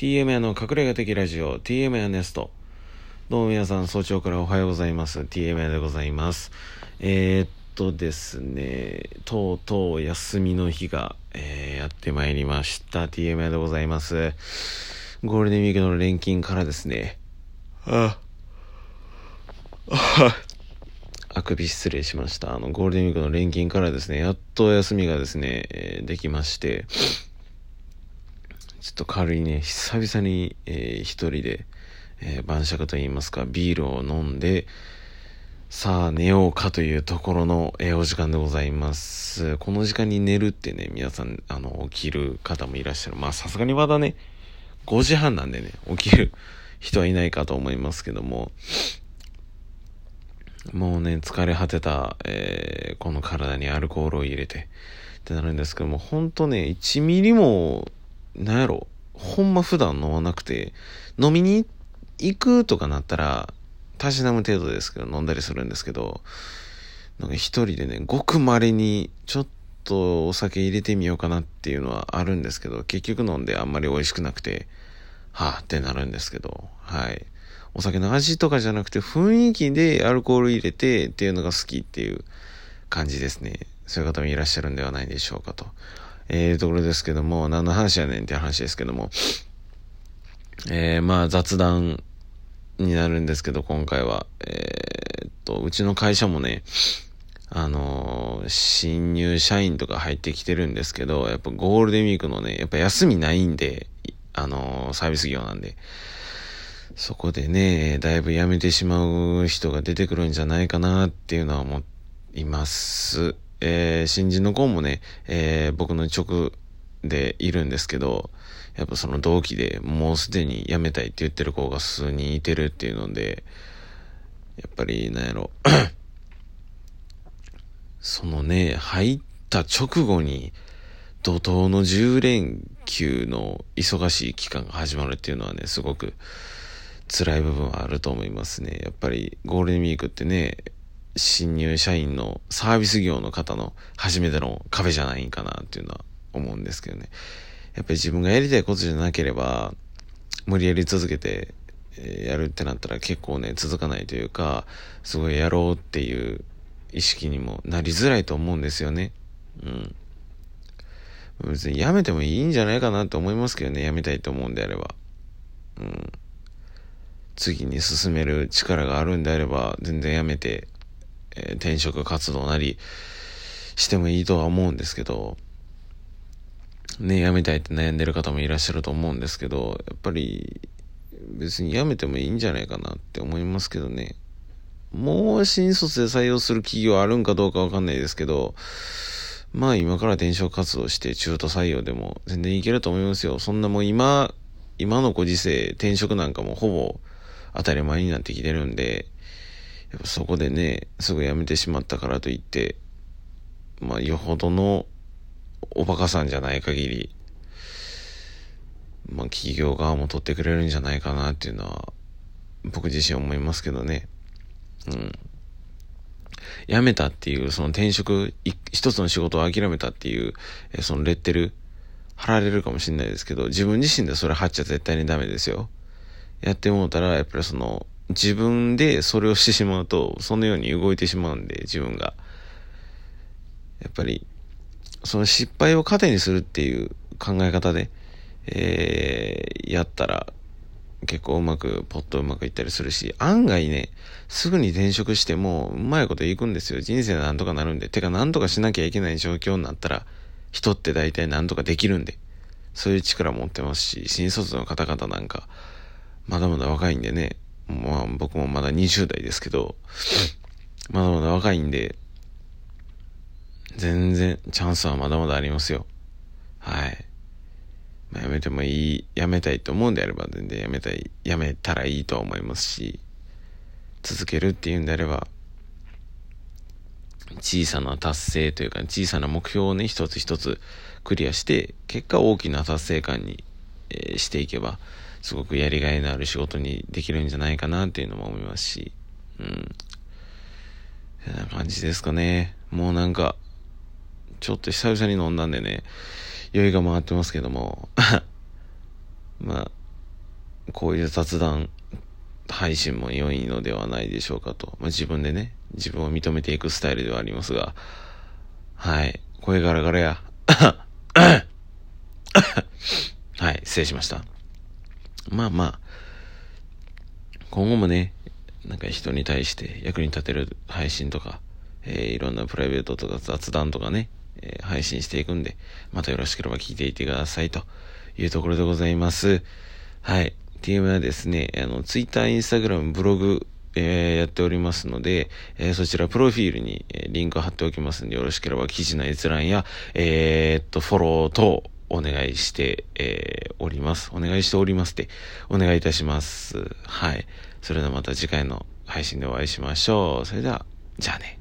TM 屋の隠れ家的ラジオ TM 屋ネスト。どうも皆さん早朝からおはようございます。TM 屋でございます。えー、っとですねとうとう休みの日が、えー、やってまいりました。TM 屋でございます。ゴールデンウィークの連勤からですね。あああ。くび失礼しました。あの、ゴールデンウィークの連勤からですね、やっと休みがですね、えー、できまして、ちょっと軽いね、久々に、えー、一人で、えー、晩酌と言いますか、ビールを飲んで、さあ寝ようかというところの、えー、お時間でございます。この時間に寝るってね、皆さん、あの、起きる方もいらっしゃる。まあ、さすがにまだね、5時半なんでね、起きる人はいないかと思いますけども、もうね、疲れ果てた、えー、この体にアルコールを入れて、ってなるんですけども、ほんとね、1ミリも、なんやろ、ほんま普段飲まなくて、飲みに行くとかなったら、たしなむ程度ですけど、飲んだりするんですけど、なんか一人でね、ごく稀に、ちょっとお酒入れてみようかなっていうのはあるんですけど、結局飲んであんまり美味しくなくて、はぁってなるんですけど、はい。お酒の味とかじゃなくて雰囲気でアルコール入れてっていうのが好きっていう感じですね。そういう方もいらっしゃるんではないでしょうかと。えー、ところですけども、何の話やねんって話ですけども、えー、まあ雑談になるんですけど、今回は。えー、っと、うちの会社もね、あのー、新入社員とか入ってきてるんですけど、やっぱゴールデンウィークのね、やっぱ休みないんで、あの、サービス業なんで。そこでね、だいぶ辞めてしまう人が出てくるんじゃないかなっていうのは思います。えー、新人の子もね、えー、僕の直でいるんですけど、やっぱその同期でもうすでに辞めたいって言ってる子が数人いてるっていうので、やっぱりなんやろ、そのね、入った直後に、怒涛の10連休の忙しい期間が始まるっていうのはね、すごく辛い部分はあると思いますね。やっぱりゴールデンウィークってね、新入社員のサービス業の方の初めての壁じゃないんかなっていうのは思うんですけどね。やっぱり自分がやりたいことじゃなければ、無理やり続けて、やるってなったら結構ね、続かないというか、すごいやろうっていう意識にもなりづらいと思うんですよね。うん。別にやめてもいいんじゃないかなって思いますけどね、やめたいと思うんであれば。うん。次に進める力があるんであれば、全然やめて、えー、転職活動なりしてもいいとは思うんですけど、ね、辞めたいって悩んでる方もいらっしゃると思うんですけど、やっぱり別に辞めてもいいんじゃないかなって思いますけどね。もう新卒で採用する企業あるんかどうかわかんないですけど、まあ今から転職活動して中途採用でも全然いけると思いますよ。そんなもう今、今のご時世転職なんかもほぼ当たり前になってきてるんで、やっぱそこでね、すぐ辞めてしまったからといって、まあ、よほどのおバカさんじゃない限り、まあ、企業側も取ってくれるんじゃないかなっていうのは、僕自身思いますけどね。うん。辞めたっていう、その転職、一つの仕事を諦めたっていう、そのレッテル、貼られるかもしれないですけど、自分自身でそれ貼っちゃ絶対にダメですよ。やってもうたら、やっぱりその、自分でそれをしてしまうと、そのように動いてしまうんで、自分が。やっぱり、その失敗を糧にするっていう考え方で、えー、やったら、結構うまく、ポッとうまくいったりするし、案外ね、すぐに転職しても、うまいこといくんですよ。人生なんとかなるんで。てか、なんとかしなきゃいけない状況になったら、人って大体なんとかできるんで。そういう力持ってますし、新卒の方々なんか、まだまだ若いんでね、まあ僕もまだ20代ですけど、まだまだ若いんで、全然チャンスはまだまだありますよ。はい。まあ、やめてもいい、やめたいと思うんであれば全然やめたい、やめたらいいとは思いますし、続けるっていうんであれば、小さな達成というか、小さな目標をね、一つ一つクリアして、結果大きな達成感に、えー、していけば、すごくやりがいのある仕事にできるんじゃないかなっていうのも思いますし、うん。そんな感じですかね。もうなんか、ちょっと久々に飲んだんでね、酔いが回ってますけども、まあ、こういう雑談配信も良いのではないでしょうかと。まあ、自分でね、自分を認めていくスタイルではありますが、はい。声ガラガラや。はい、失礼しました。まあまあ、今後もね、なんか人に対して役に立てる配信とか、えー、いろんなプライベートとか雑談とかね、えー、配信していくんで、またよろしければ聞いていてくださいというところでございます。はい。TM はですね、あの、Twitter、Instagram、ブログ、えー、やっておりますので、えー、そちらプロフィールに、えー、リンク貼っておきますんで、よろしければ記事の閲覧や、えー、っと、フォロー等お願いして、えー、おります。お願いしておりますって、お願いいたします。はい。それではまた次回の配信でお会いしましょう。それでは、じゃあね。